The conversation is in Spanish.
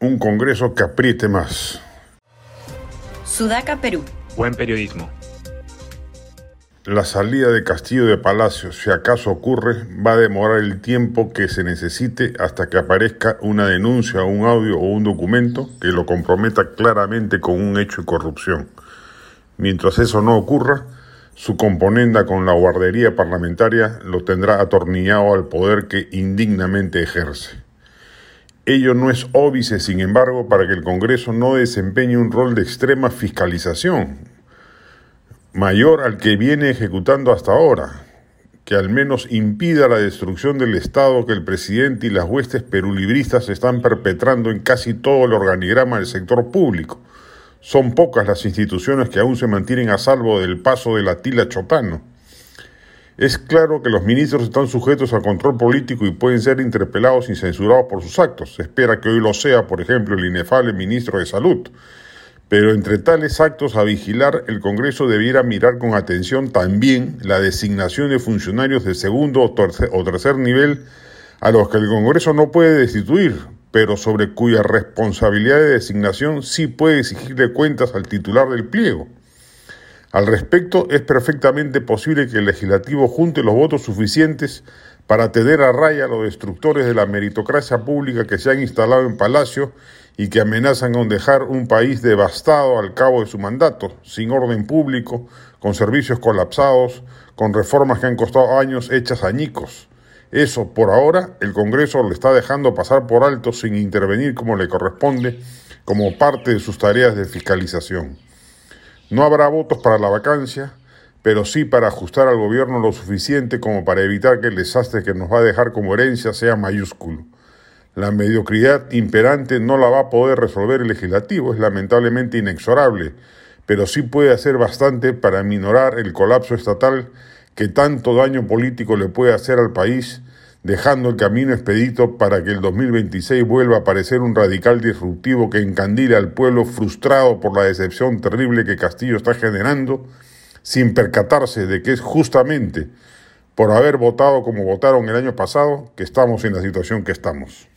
un Congreso que apriete más. Sudaca, Perú. Buen periodismo. La salida de Castillo de Palacio, si acaso ocurre, va a demorar el tiempo que se necesite hasta que aparezca una denuncia, un audio o un documento que lo comprometa claramente con un hecho de corrupción. Mientras eso no ocurra, su componenda con la guardería parlamentaria lo tendrá atornillado al poder que indignamente ejerce. Ello no es óbice, sin embargo, para que el Congreso no desempeñe un rol de extrema fiscalización, mayor al que viene ejecutando hasta ahora, que al menos impida la destrucción del Estado que el presidente y las huestes perulibristas están perpetrando en casi todo el organigrama del sector público. Son pocas las instituciones que aún se mantienen a salvo del paso de la tila chotano. Es claro que los ministros están sujetos al control político y pueden ser interpelados y censurados por sus actos. Se espera que hoy lo sea, por ejemplo, el inefable ministro de Salud, pero entre tales actos a vigilar, el Congreso debiera mirar con atención también la designación de funcionarios de segundo o tercer, nivel a los que el Congreso no puede destituir, pero sobre cuya responsabilidad de designación sí puede exigirle cuentas al titular del pliego. Al respecto, es perfectamente posible que el legislativo junte los votos suficientes para tener a raya a los destructores de la meritocracia pública que se han instalado en Palacio y que amenazan con dejar un país devastado al cabo de su mandato, sin orden público, con servicios colapsados, con reformas que han costado años hechas añicos. Eso, por ahora, el Congreso lo está dejando pasar por alto sin intervenir como le corresponde, como parte de sus tareas de fiscalización. No habrá votos para la vacancia, pero sí para ajustar al gobierno lo suficiente como para evitar que el desastre que nos va a dejar como herencia sea mayúsculo. La mediocridad imperante no la va a poder resolver el legislativo, es lamentablemente inexorable, pero sí puede hacer bastante para minorar el colapso estatal que tanto daño político le puede hacer al país, dejando el camino expedito para que el 2026 vuelva a aparecer un radical disruptivo que encandile al pueblo frustrado por la decepción terrible que Castillo está generando sin percatarse de que es justamente por haber votado como votaron el año pasado que estamos en la situación que estamos.